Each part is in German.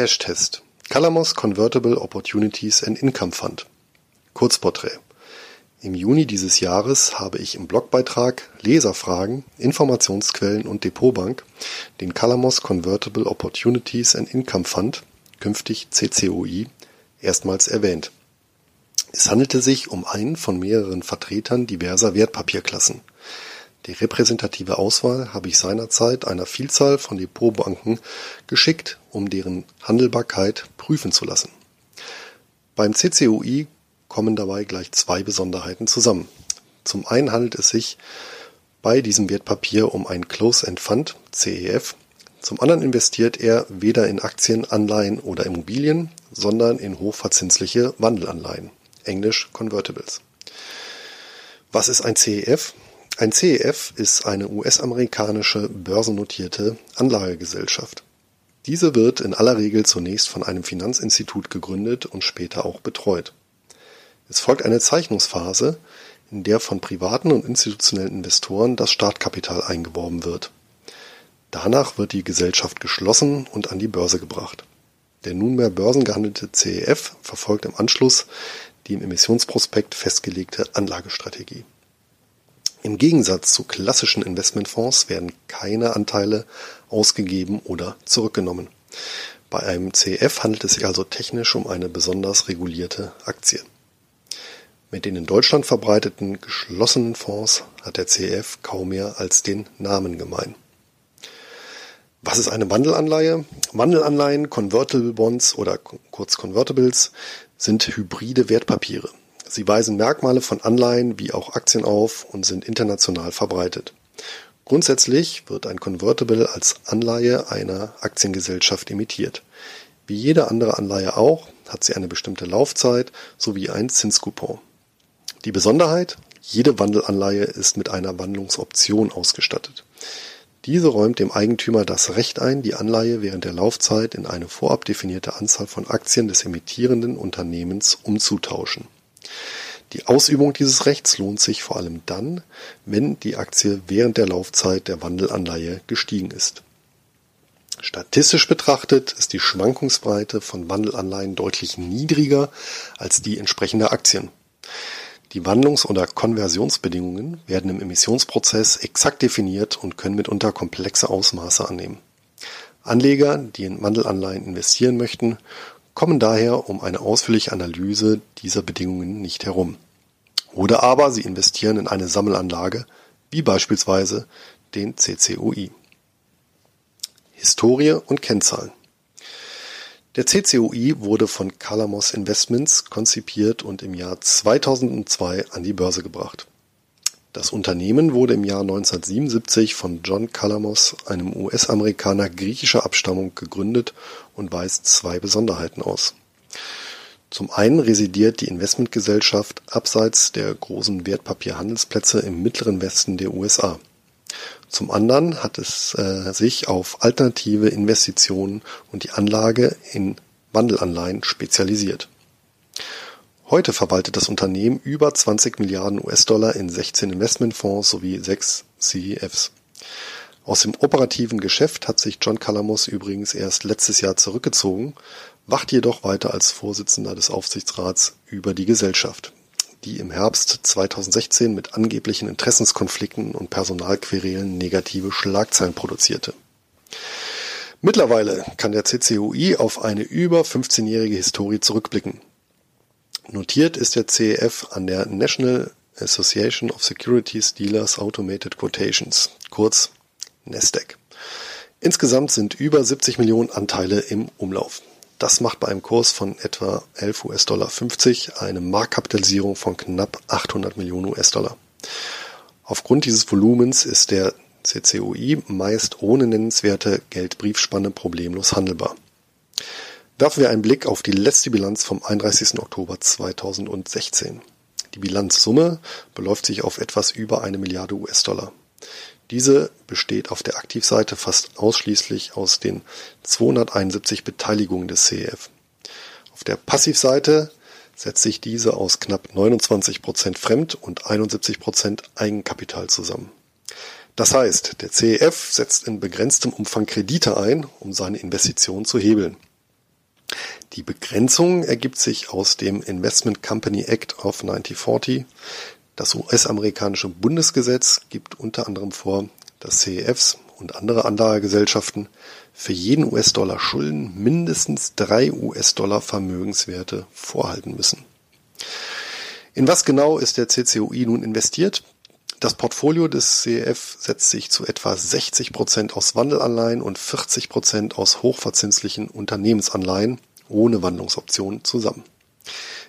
Cash-Test. Calamos Convertible Opportunities and Income Fund. Kurzporträt. Im Juni dieses Jahres habe ich im Blogbeitrag Leserfragen, Informationsquellen und Depotbank den Calamos Convertible Opportunities and Income Fund, künftig CCOI, erstmals erwähnt. Es handelte sich um einen von mehreren Vertretern diverser Wertpapierklassen. Die repräsentative Auswahl habe ich seinerzeit einer Vielzahl von Depotbanken geschickt, um deren Handelbarkeit prüfen zu lassen. Beim CCUI kommen dabei gleich zwei Besonderheiten zusammen. Zum einen handelt es sich bei diesem Wertpapier um ein Close-End Fund, CEF. Zum anderen investiert er weder in Aktien, Anleihen oder Immobilien, sondern in hochverzinsliche Wandelanleihen, englisch Convertibles. Was ist ein CEF? Ein CEF ist eine US-amerikanische börsennotierte Anlagegesellschaft. Diese wird in aller Regel zunächst von einem Finanzinstitut gegründet und später auch betreut. Es folgt eine Zeichnungsphase, in der von privaten und institutionellen Investoren das Startkapital eingeworben wird. Danach wird die Gesellschaft geschlossen und an die Börse gebracht. Der nunmehr börsengehandelte CEF verfolgt im Anschluss die im Emissionsprospekt festgelegte Anlagestrategie. Im Gegensatz zu klassischen Investmentfonds werden keine Anteile ausgegeben oder zurückgenommen. Bei einem CEF handelt es sich also technisch um eine besonders regulierte Aktie. Mit den in Deutschland verbreiteten geschlossenen Fonds hat der CEF kaum mehr als den Namen gemein. Was ist eine Wandelanleihe? Wandelanleihen, Convertible Bonds oder kurz Convertibles sind hybride Wertpapiere. Sie weisen Merkmale von Anleihen wie auch Aktien auf und sind international verbreitet. Grundsätzlich wird ein Convertible als Anleihe einer Aktiengesellschaft emittiert. Wie jede andere Anleihe auch, hat sie eine bestimmte Laufzeit sowie ein Zinscoupon. Die Besonderheit, jede Wandelanleihe ist mit einer Wandlungsoption ausgestattet. Diese räumt dem Eigentümer das Recht ein, die Anleihe während der Laufzeit in eine vorab definierte Anzahl von Aktien des emittierenden Unternehmens umzutauschen. Die Ausübung dieses Rechts lohnt sich vor allem dann, wenn die Aktie während der Laufzeit der Wandelanleihe gestiegen ist. Statistisch betrachtet ist die Schwankungsbreite von Wandelanleihen deutlich niedriger als die entsprechender Aktien. Die Wandlungs- oder Konversionsbedingungen werden im Emissionsprozess exakt definiert und können mitunter komplexe Ausmaße annehmen. Anleger, die in Wandelanleihen investieren möchten, kommen daher um eine ausführliche Analyse dieser Bedingungen nicht herum. Oder aber sie investieren in eine Sammelanlage, wie beispielsweise den CCUI. Historie und Kennzahlen. Der CCUI wurde von Calamos Investments konzipiert und im Jahr 2002 an die Börse gebracht. Das Unternehmen wurde im Jahr 1977 von John Calamos, einem US-Amerikaner griechischer Abstammung, gegründet und weist zwei Besonderheiten aus. Zum einen residiert die Investmentgesellschaft abseits der großen Wertpapierhandelsplätze im mittleren Westen der USA. Zum anderen hat es äh, sich auf alternative Investitionen und die Anlage in Wandelanleihen spezialisiert. Heute verwaltet das Unternehmen über 20 Milliarden US-Dollar in 16 Investmentfonds sowie sechs CEFs. Aus dem operativen Geschäft hat sich John Calamos übrigens erst letztes Jahr zurückgezogen, wacht jedoch weiter als Vorsitzender des Aufsichtsrats über die Gesellschaft, die im Herbst 2016 mit angeblichen Interessenskonflikten und Personalquerelen negative Schlagzeilen produzierte. Mittlerweile kann der CCUI auf eine über 15-jährige Historie zurückblicken. Notiert ist der CEF an der National Association of Securities Dealers Automated Quotations, kurz Nasdaq. Insgesamt sind über 70 Millionen Anteile im Umlauf. Das macht bei einem Kurs von etwa 11 US-Dollar 50 eine Marktkapitalisierung von knapp 800 Millionen US-Dollar. Aufgrund dieses Volumens ist der CCOI meist ohne nennenswerte Geldbriefspanne problemlos handelbar. Werfen wir einen Blick auf die letzte Bilanz vom 31. Oktober 2016. Die Bilanzsumme beläuft sich auf etwas über eine Milliarde US-Dollar. Diese besteht auf der Aktivseite fast ausschließlich aus den 271 Beteiligungen des CEF. Auf der Passivseite setzt sich diese aus knapp 29 Prozent Fremd- und 71 Prozent Eigenkapital zusammen. Das heißt, der CEF setzt in begrenztem Umfang Kredite ein, um seine Investitionen zu hebeln. Die Begrenzung ergibt sich aus dem Investment Company Act of 1940. Das US-amerikanische Bundesgesetz gibt unter anderem vor, dass CEFs und andere Anlagegesellschaften für jeden US-Dollar Schulden mindestens drei US-Dollar Vermögenswerte vorhalten müssen. In was genau ist der CCUI nun investiert? Das Portfolio des CEF setzt sich zu etwa 60 Prozent aus Wandelanleihen und 40 Prozent aus hochverzinslichen Unternehmensanleihen ohne Wandlungsoptionen zusammen.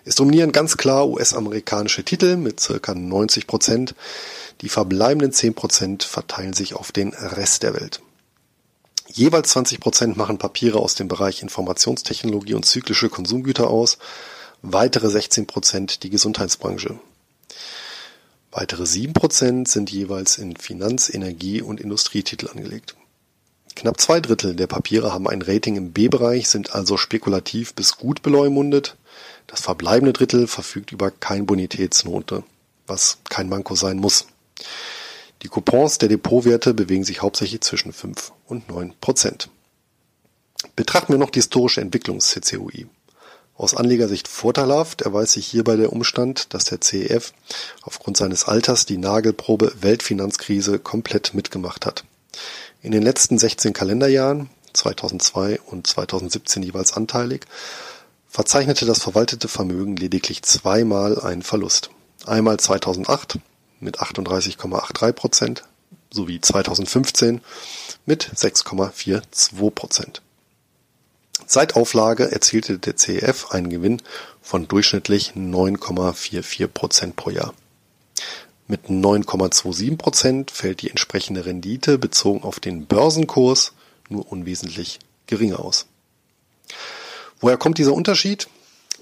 Es dominieren ganz klar US-amerikanische Titel mit circa 90 Prozent. Die verbleibenden 10 Prozent verteilen sich auf den Rest der Welt. Jeweils 20 Prozent machen Papiere aus dem Bereich Informationstechnologie und zyklische Konsumgüter aus, weitere 16 Prozent die Gesundheitsbranche. Weitere 7 Prozent sind jeweils in Finanz-, Energie- und Industrietitel angelegt. Knapp zwei Drittel der Papiere haben ein Rating im B-Bereich, sind also spekulativ bis gut beleumundet. Das verbleibende Drittel verfügt über kein Bonitätsnote, was kein Manko sein muss. Die Coupons der Depotwerte bewegen sich hauptsächlich zwischen 5 und 9 Prozent. Betrachten wir noch die historische Entwicklung CCUI. Aus Anlegersicht vorteilhaft erweist sich hierbei der Umstand, dass der CEF aufgrund seines Alters die Nagelprobe Weltfinanzkrise komplett mitgemacht hat. In den letzten 16 Kalenderjahren, 2002 und 2017 jeweils anteilig, verzeichnete das verwaltete Vermögen lediglich zweimal einen Verlust. Einmal 2008 mit 38,83 Prozent sowie 2015 mit 6,42 Prozent. Seit Auflage erzielte der CEF einen Gewinn von durchschnittlich 9,44 Prozent pro Jahr. Mit 9,27 Prozent fällt die entsprechende Rendite bezogen auf den Börsenkurs nur unwesentlich geringer aus. Woher kommt dieser Unterschied?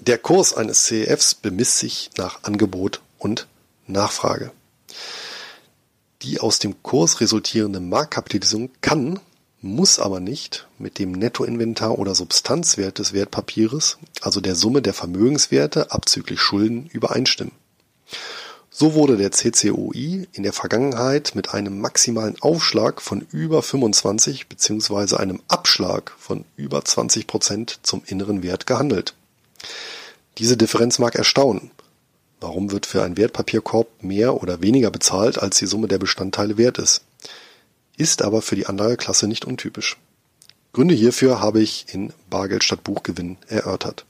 Der Kurs eines CEFs bemisst sich nach Angebot und Nachfrage. Die aus dem Kurs resultierende Marktkapitalisierung kann, muss aber nicht mit dem Nettoinventar oder Substanzwert des Wertpapieres, also der Summe der Vermögenswerte abzüglich Schulden, übereinstimmen. So wurde der CCOI in der Vergangenheit mit einem maximalen Aufschlag von über 25 bzw. einem Abschlag von über 20 Prozent zum inneren Wert gehandelt. Diese Differenz mag erstaunen, Warum wird für einen Wertpapierkorb mehr oder weniger bezahlt, als die Summe der Bestandteile wert ist? Ist aber für die Anlageklasse nicht untypisch. Gründe hierfür habe ich in Bargeld statt Buchgewinn erörtert.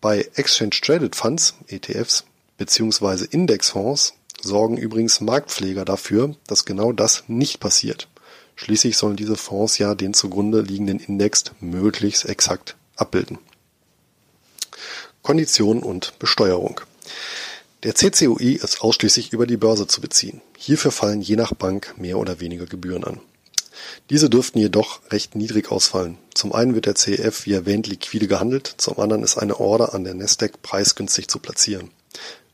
Bei Exchange Traded Funds, ETFs, beziehungsweise Indexfonds sorgen übrigens Marktpfleger dafür, dass genau das nicht passiert. Schließlich sollen diese Fonds ja den zugrunde liegenden Index möglichst exakt abbilden. Kondition und Besteuerung. Der CCUI ist ausschließlich über die Börse zu beziehen. Hierfür fallen je nach Bank mehr oder weniger Gebühren an. Diese dürften jedoch recht niedrig ausfallen. Zum einen wird der CEF wie erwähnt liquide gehandelt, zum anderen ist eine Order an der Nasdaq preisgünstig zu platzieren.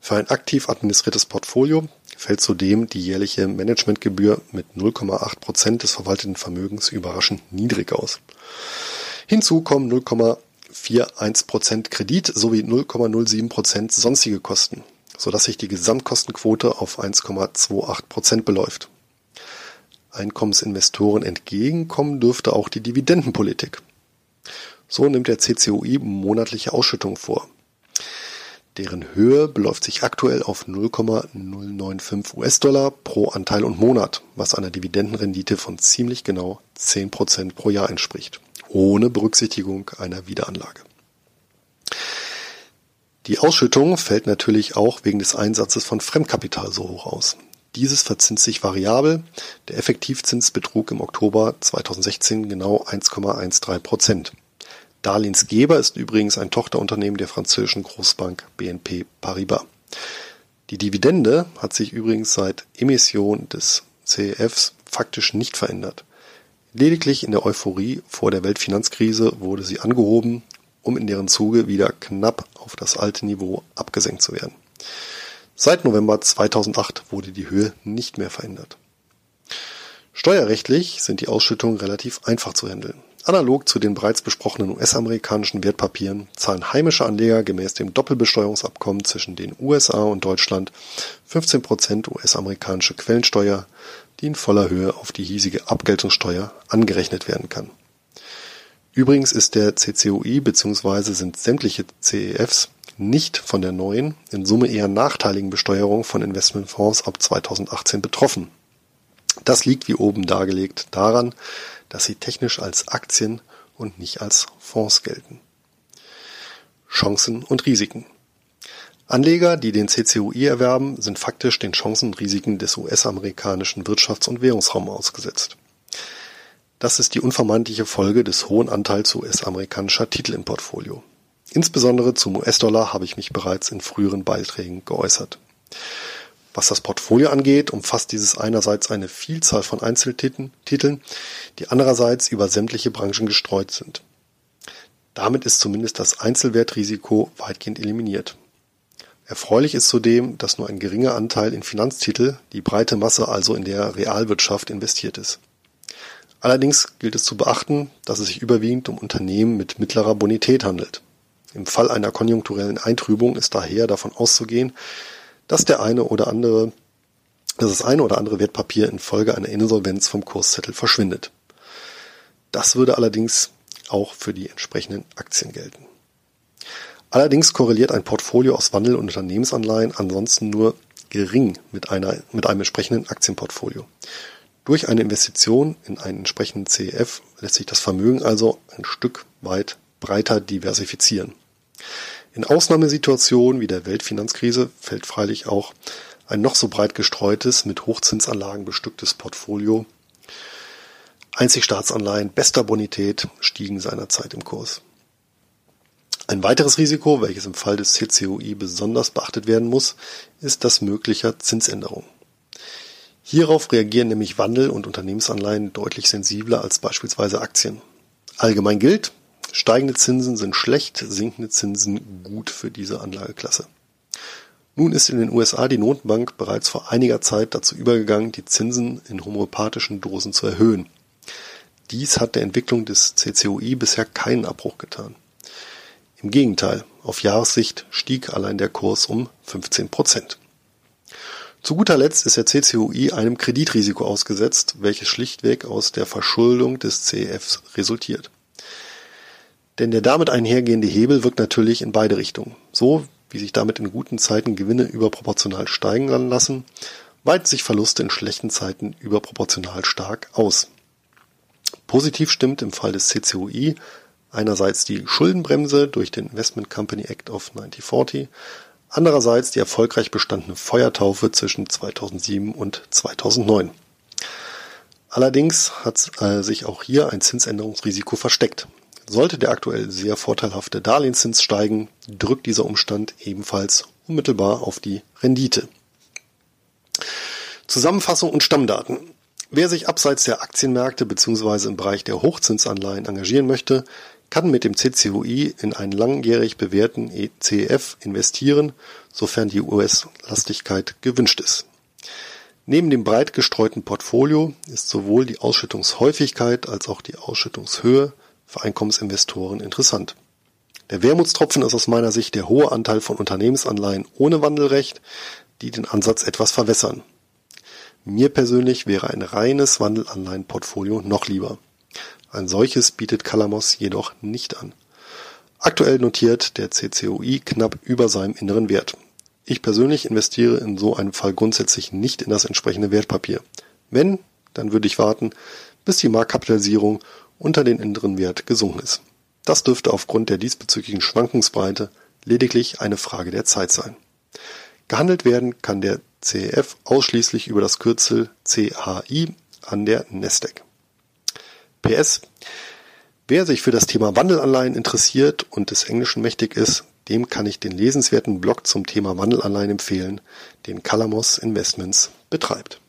Für ein aktiv administriertes Portfolio fällt zudem die jährliche Managementgebühr mit 0,8 Prozent des verwalteten Vermögens überraschend niedrig aus. Hinzu kommen 0,41% Kredit sowie 0,07% sonstige Kosten, sodass sich die Gesamtkostenquote auf 1,28% beläuft. Einkommensinvestoren entgegenkommen dürfte auch die Dividendenpolitik. So nimmt der CCOI monatliche Ausschüttungen vor. Deren Höhe beläuft sich aktuell auf 0,095 US-Dollar pro Anteil und Monat, was einer Dividendenrendite von ziemlich genau 10% pro Jahr entspricht ohne Berücksichtigung einer Wiederanlage. Die Ausschüttung fällt natürlich auch wegen des Einsatzes von Fremdkapital so hoch aus. Dieses verzinst sich variabel. Der Effektivzins betrug im Oktober 2016 genau 1,13 Prozent. Darlehensgeber ist übrigens ein Tochterunternehmen der französischen Großbank BNP Paribas. Die Dividende hat sich übrigens seit Emission des CEFs faktisch nicht verändert. Lediglich in der Euphorie vor der Weltfinanzkrise wurde sie angehoben, um in deren Zuge wieder knapp auf das alte Niveau abgesenkt zu werden. Seit November 2008 wurde die Höhe nicht mehr verändert. Steuerrechtlich sind die Ausschüttungen relativ einfach zu handeln. Analog zu den bereits besprochenen US-amerikanischen Wertpapieren zahlen heimische Anleger gemäß dem Doppelbesteuerungsabkommen zwischen den USA und Deutschland 15% US-amerikanische Quellensteuer die in voller Höhe auf die hiesige Abgeltungssteuer angerechnet werden kann. Übrigens ist der CCUI bzw. sind sämtliche CEFs nicht von der neuen, in Summe eher nachteiligen Besteuerung von Investmentfonds ab 2018 betroffen. Das liegt wie oben dargelegt daran, dass sie technisch als Aktien und nicht als Fonds gelten. Chancen und Risiken. Anleger, die den CCUI erwerben, sind faktisch den Chancen und Risiken des US-amerikanischen Wirtschafts- und Währungsraums ausgesetzt. Das ist die unvermeidliche Folge des hohen Anteils US-amerikanischer Titel im Portfolio. Insbesondere zum US-Dollar habe ich mich bereits in früheren Beiträgen geäußert. Was das Portfolio angeht, umfasst dieses einerseits eine Vielzahl von Einzeltiteln, die andererseits über sämtliche Branchen gestreut sind. Damit ist zumindest das Einzelwertrisiko weitgehend eliminiert. Erfreulich ist zudem, dass nur ein geringer Anteil in Finanztitel, die breite Masse also in der Realwirtschaft investiert ist. Allerdings gilt es zu beachten, dass es sich überwiegend um Unternehmen mit mittlerer Bonität handelt. Im Fall einer konjunkturellen Eintrübung ist daher davon auszugehen, dass der eine oder andere, dass das eine oder andere Wertpapier infolge einer Insolvenz vom Kurszettel verschwindet. Das würde allerdings auch für die entsprechenden Aktien gelten. Allerdings korreliert ein Portfolio aus Wandel- und Unternehmensanleihen ansonsten nur gering mit, einer, mit einem entsprechenden Aktienportfolio. Durch eine Investition in einen entsprechenden CEF lässt sich das Vermögen also ein Stück weit breiter diversifizieren. In Ausnahmesituationen wie der Weltfinanzkrise fällt freilich auch ein noch so breit gestreutes, mit Hochzinsanlagen bestücktes Portfolio Einzig Staatsanleihen bester Bonität stiegen seinerzeit im Kurs. Ein weiteres Risiko, welches im Fall des CCUI besonders beachtet werden muss, ist das möglicher Zinsänderung. Hierauf reagieren nämlich Wandel- und Unternehmensanleihen deutlich sensibler als beispielsweise Aktien. Allgemein gilt, steigende Zinsen sind schlecht, sinkende Zinsen gut für diese Anlageklasse. Nun ist in den USA die Notenbank bereits vor einiger Zeit dazu übergegangen, die Zinsen in homöopathischen Dosen zu erhöhen. Dies hat der Entwicklung des CCOI bisher keinen Abbruch getan. Im Gegenteil, auf Jahressicht stieg allein der Kurs um 15 Prozent. Zu guter Letzt ist der CCOI einem Kreditrisiko ausgesetzt, welches schlichtweg aus der Verschuldung des CEFs resultiert. Denn der damit einhergehende Hebel wirkt natürlich in beide Richtungen. So wie sich damit in guten Zeiten Gewinne überproportional steigen lassen, weiten sich Verluste in schlechten Zeiten überproportional stark aus. Positiv stimmt im Fall des CCOI einerseits die Schuldenbremse durch den Investment Company Act of 1940, andererseits die erfolgreich bestandene Feuertaufe zwischen 2007 und 2009. Allerdings hat äh, sich auch hier ein Zinsänderungsrisiko versteckt. Sollte der aktuell sehr vorteilhafte Darlehenszins steigen, drückt dieser Umstand ebenfalls unmittelbar auf die Rendite. Zusammenfassung und Stammdaten. Wer sich abseits der Aktienmärkte bzw. im Bereich der Hochzinsanleihen engagieren möchte, kann mit dem CCUI in einen langjährig bewährten ECF investieren, sofern die US-Lastigkeit gewünscht ist. Neben dem breit gestreuten Portfolio ist sowohl die Ausschüttungshäufigkeit als auch die Ausschüttungshöhe für Einkommensinvestoren interessant. Der Wermutstropfen ist aus meiner Sicht der hohe Anteil von Unternehmensanleihen ohne Wandelrecht, die den Ansatz etwas verwässern. Mir persönlich wäre ein reines Wandelanleihenportfolio noch lieber. Ein solches bietet Calamos jedoch nicht an. Aktuell notiert der CCOI knapp über seinem inneren Wert. Ich persönlich investiere in so einem Fall grundsätzlich nicht in das entsprechende Wertpapier. Wenn, dann würde ich warten, bis die Marktkapitalisierung unter den inneren Wert gesunken ist. Das dürfte aufgrund der diesbezüglichen Schwankungsbreite lediglich eine Frage der Zeit sein. Gehandelt werden kann der CEF ausschließlich über das Kürzel CHI an der Nasdaq. PS. Wer sich für das Thema Wandelanleihen interessiert und des Englischen mächtig ist, dem kann ich den lesenswerten Blog zum Thema Wandelanleihen empfehlen, den Calamos Investments betreibt.